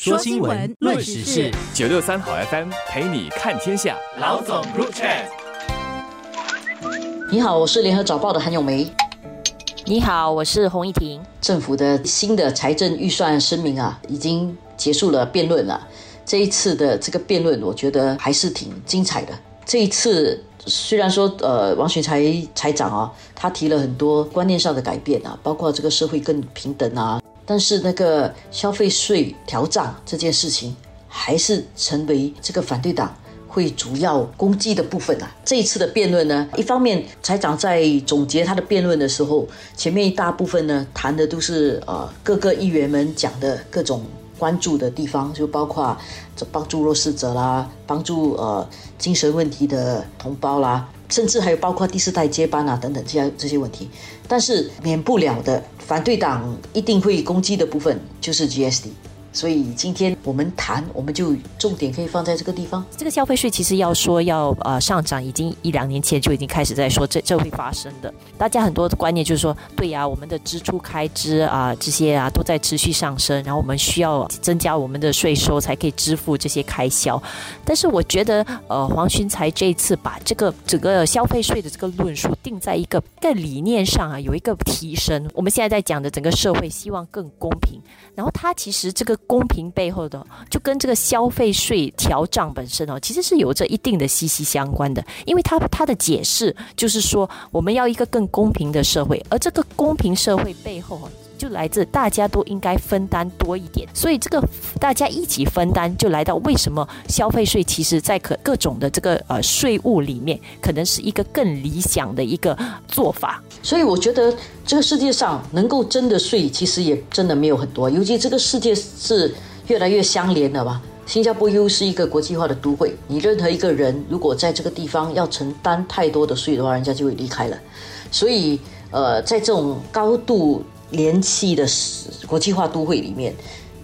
说新闻，论时事，九六三好 FM 陪你看天下。老总入场。你好，我是联合早报的韩永梅。你好，我是洪一婷。政府的新的财政预算声明啊，已经结束了辩论了。这一次的这个辩论，我觉得还是挺精彩的。这一次虽然说，呃，王群才财长啊，他提了很多观念上的改变啊，包括这个社会更平等啊。但是那个消费税调涨这件事情，还是成为这个反对党会主要攻击的部分啊。这一次的辩论呢，一方面财长在总结他的辩论的时候，前面一大部分呢谈的都是呃各个议员们讲的各种关注的地方，就包括这帮助弱势者啦，帮助呃精神问题的同胞啦。甚至还有包括第四代接班啊等等这样这些问题，但是免不了的反对党一定会攻击的部分就是 GSD。所以今天我们谈，我们就重点可以放在这个地方。这个消费税其实要说要呃上涨，已经一两年前就已经开始在说这这会发生的。大家很多的观念就是说，对呀，我们的支出开支啊这些啊都在持续上升，然后我们需要增加我们的税收才可以支付这些开销。但是我觉得呃黄群才这一次把这个整个消费税的这个论述定在一个在理念上啊有一个提升。我们现在在讲的整个社会希望更公平，然后他其实这个。公平背后的，就跟这个消费税调账本身哦，其实是有着一定的息息相关的。因为他他的解释就是说，我们要一个更公平的社会，而这个公平社会背后就来自大家都应该分担多一点。所以这个大家一起分担，就来到为什么消费税其实在可各种的这个呃税务里面，可能是一个更理想的一个做法。所以我觉得这个世界上能够征的税，其实也真的没有很多。尤其这个世界是越来越相连了吧？新加坡又是一个国际化的都会，你任何一个人如果在这个地方要承担太多的税的话，人家就会离开了。所以，呃，在这种高度联系的国际化都会里面，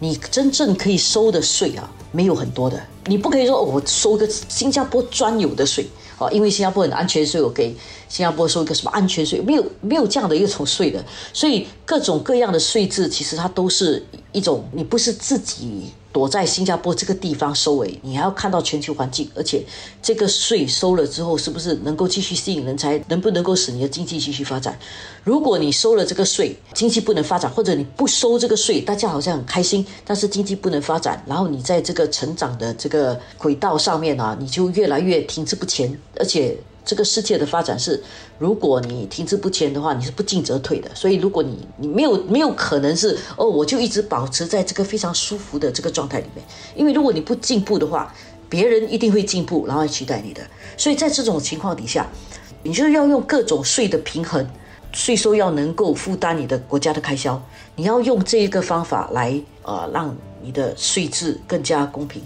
你真正可以收的税啊，没有很多的。你不可以说我收个新加坡专有的税。啊，因为新加坡很安全税，我给新加坡收一个什么安全税？没有，没有这样的一种税的。所以各种各样的税制，其实它都是一种，你不是自己。躲在新加坡这个地方收尾，你还要看到全球环境，而且这个税收了之后，是不是能够继续吸引人才，能不能够使你的经济继续发展？如果你收了这个税，经济不能发展，或者你不收这个税，大家好像很开心，但是经济不能发展，然后你在这个成长的这个轨道上面啊，你就越来越停滞不前，而且。这个世界的发展是，如果你停滞不前的话，你是不进则退的。所以，如果你你没有没有可能是哦，我就一直保持在这个非常舒服的这个状态里面。因为如果你不进步的话，别人一定会进步，然后取代你的。所以在这种情况底下，你就要用各种税的平衡，税收要能够负担你的国家的开销。你要用这一个方法来呃，让你的税制更加公平。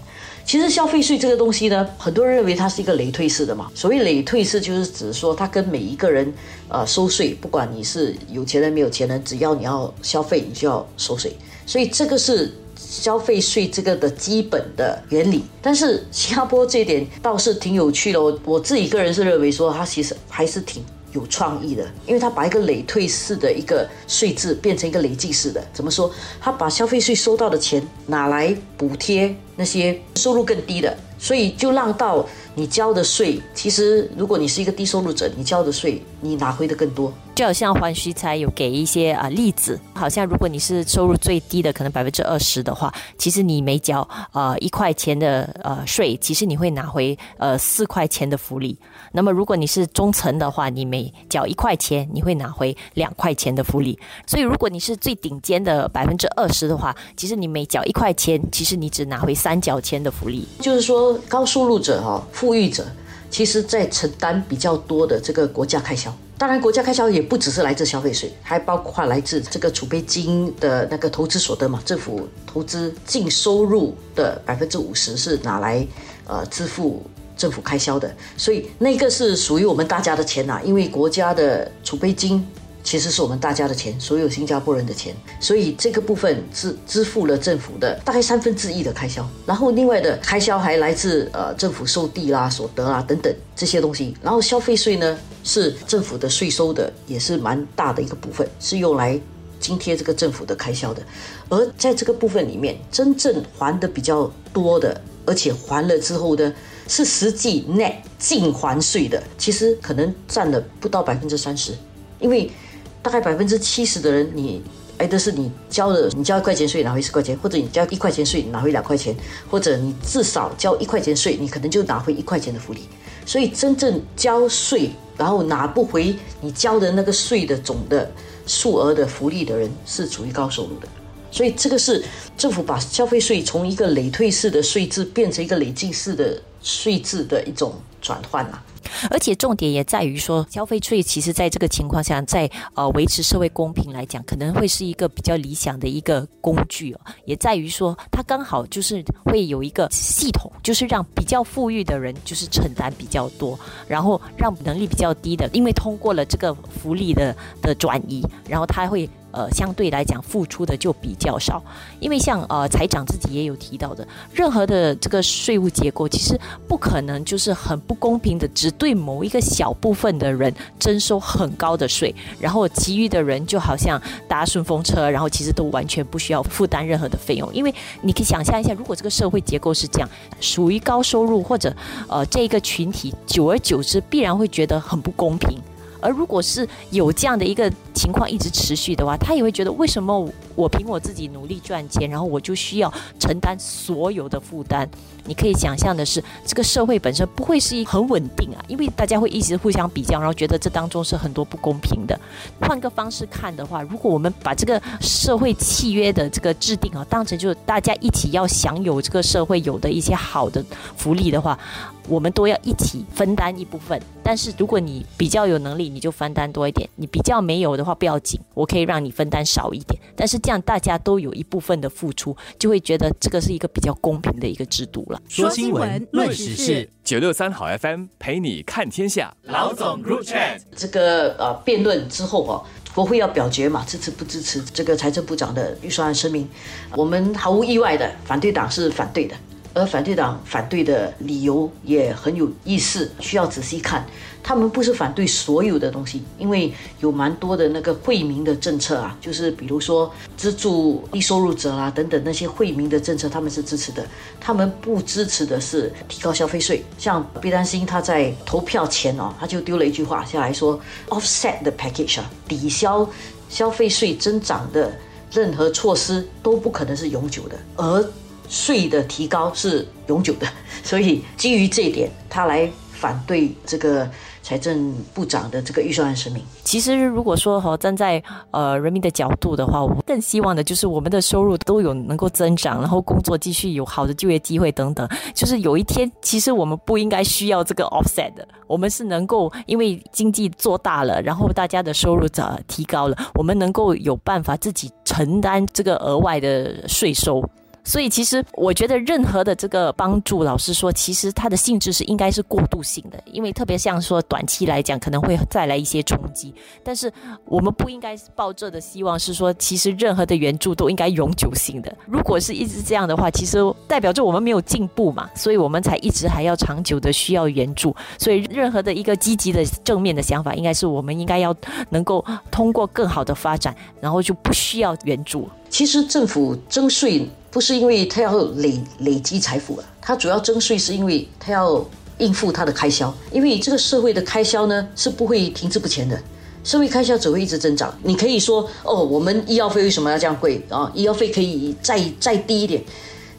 其实消费税这个东西呢，很多人认为它是一个累退式的嘛。所谓累退式，就是指说它跟每一个人呃收税，不管你是有钱人没有钱人，只要你要消费，你就要收税。所以这个是消费税这个的基本的原理。但是新加坡这一点倒是挺有趣的，我我自己个人是认为说它其实还是挺。有创意的，因为他把一个累退式的一个税制变成一个累计式的。怎么说？他把消费税收到的钱拿来补贴那些收入更低的，所以就让到你交的税，其实如果你是一个低收入者，你交的税你拿回的更多。就好像黄徐才有给一些啊例子，好像如果你是收入最低的，可能百分之二十的话，其实你每缴呃一块钱的呃税，其实你会拿回呃四块钱的福利。那么如果你是中层的话，你每缴一块钱，你会拿回两块钱的福利。所以如果你是最顶尖的百分之二十的话，其实你每缴一块钱，其实你只拿回三角钱的福利。就是说高收入者哈，富裕者，其实在承担比较多的这个国家开销。当然，国家开销也不只是来自消费税，还包括来自这个储备金的那个投资所得嘛。政府投资净收入的百分之五十是拿来呃支付政府开销的，所以那个是属于我们大家的钱呐。因为国家的储备金。其实是我们大家的钱，所有新加坡人的钱，所以这个部分支支付了政府的大概三分之一的开销，然后另外的开销还来自呃政府收地啦、所得啊等等这些东西，然后消费税呢是政府的税收的，也是蛮大的一个部分，是用来津贴这个政府的开销的。而在这个部分里面，真正还的比较多的，而且还了之后呢，是实际 net 净还税的，其实可能占了不到百分之三十，因为大概百分之七十的人，你哎都是你交了，你交一块钱税拿回十块钱，或者你交一块钱税拿回两块钱，或者你至少交一块钱税，你可能就拿回一块钱的福利。所以真正交税然后拿不回你交的那个税的总的数额的福利的人，是处于高收入的。所以这个是政府把消费税从一个累退式的税制变成一个累进式的税制的一种转换啊。而且重点也在于说，消费税其实在这个情况下，在呃维持社会公平来讲，可能会是一个比较理想的一个工具哦。也在于说，它刚好就是会有一个系统，就是让比较富裕的人就是承担比较多，然后让能力比较低的，因为通过了这个福利的的转移，然后他会。呃，相对来讲付出的就比较少，因为像呃财长自己也有提到的，任何的这个税务结构其实不可能就是很不公平的，只对某一个小部分的人征收很高的税，然后其余的人就好像搭顺风车，然后其实都完全不需要负担任何的费用。因为你可以想象一下，如果这个社会结构是这样，属于高收入或者呃这一个群体，久而久之必然会觉得很不公平。而如果是有这样的一个情况一直持续的话，他也会觉得为什么我凭我自己努力赚钱，然后我就需要承担所有的负担？你可以想象的是，这个社会本身不会是一很稳定啊，因为大家会一直互相比较，然后觉得这当中是很多不公平的。换个方式看的话，如果我们把这个社会契约的这个制定啊，当成就是大家一起要享有这个社会有的一些好的福利的话。我们都要一起分担一部分，但是如果你比较有能力，你就分担多一点；你比较没有的话，不要紧，我可以让你分担少一点。但是这样大家都有一部分的付出，就会觉得这个是一个比较公平的一个制度了。说新闻，论时事，九六三好 FM 陪你看天下。老总 Group Chat，这个呃辩论之后哦，国会要表决嘛，支持不支持这个财政部长的预算案声明？我们毫无意外的，反对党是反对的。而反对党反对的理由也很有意思，需要仔细看。他们不是反对所有的东西，因为有蛮多的那个惠民的政策啊，就是比如说资助低收入者啦等等那些惠民的政策，他们是支持的。他们不支持的是提高消费税。像毕丹星他在投票前哦，他就丢了一句话下来说：“offset the package 啊，抵消消费税增长的任何措施都不可能是永久的。”而税的提高是永久的，所以基于这一点，他来反对这个财政部长的这个预算案声明。其实，如果说哈站在呃人民的角度的话，我更希望的就是我们的收入都有能够增长，然后工作继续有好的就业机会等等。就是有一天，其实我们不应该需要这个 offset 的，我们是能够因为经济做大了，然后大家的收入涨提高了，我们能够有办法自己承担这个额外的税收。所以，其实我觉得任何的这个帮助，老实说，其实它的性质是应该是过渡性的，因为特别像说短期来讲，可能会再来一些冲击。但是我们不应该抱着的希望是说，其实任何的援助都应该永久性的。如果是一直这样的话，其实代表着我们没有进步嘛，所以我们才一直还要长久的需要援助。所以，任何的一个积极的正面的想法，应该是我们应该要能够通过更好的发展，然后就不需要援助。其实政府征税。不是因为他要累累积财富啊，他主要征税是因为他要应付他的开销，因为这个社会的开销呢是不会停滞不前的，社会开销只会一直增长。你可以说哦，我们医药费为什么要这样贵啊？医药费可以再再低一点，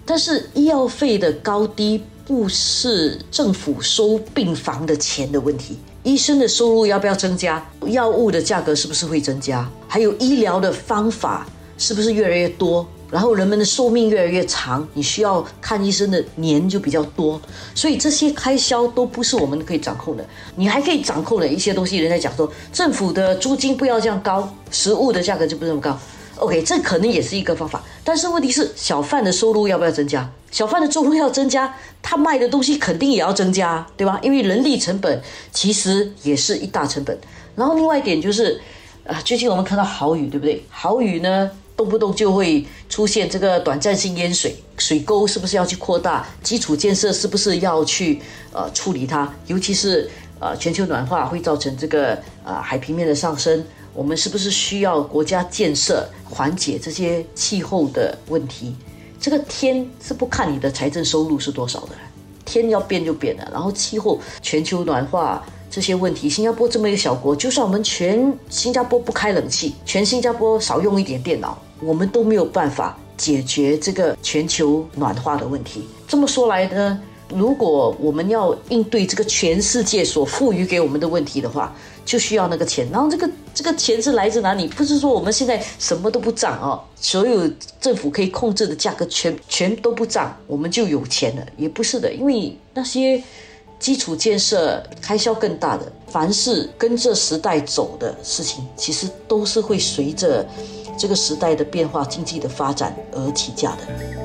但是医药费的高低不是政府收病房的钱的问题，医生的收入要不要增加？药物的价格是不是会增加？还有医疗的方法是不是越来越多？然后人们的寿命越来越长，你需要看医生的年就比较多，所以这些开销都不是我们可以掌控的。你还可以掌控的一些东西，人在讲说政府的租金不要这样高，食物的价格就不这么高。OK，这可能也是一个方法。但是问题是，小贩的收入要不要增加？小贩的收入要增加，他卖的东西肯定也要增加，对吧？因为人力成本其实也是一大成本。然后另外一点就是，啊，最近我们看到豪雨，对不对？豪雨呢？动不动就会出现这个短暂性淹水，水沟是不是要去扩大？基础建设是不是要去呃处理它？尤其是呃全球暖化会造成这个呃海平面的上升，我们是不是需要国家建设缓解这些气候的问题？这个天是不看你的财政收入是多少的，天要变就变了。然后气候、全球暖化这些问题，新加坡这么一个小国，就算我们全新加坡不开冷气，全新加坡少用一点电脑，我们都没有办法解决这个全球暖化的问题。这么说来呢？如果我们要应对这个全世界所赋予给我们的问题的话，就需要那个钱。然后这个这个钱是来自哪里？不是说我们现在什么都不涨哦，所有政府可以控制的价格全全都不涨，我们就有钱了？也不是的，因为那些基础建设开销更大的，凡是跟着时代走的事情，其实都是会随着这个时代的变化、经济的发展而起价的。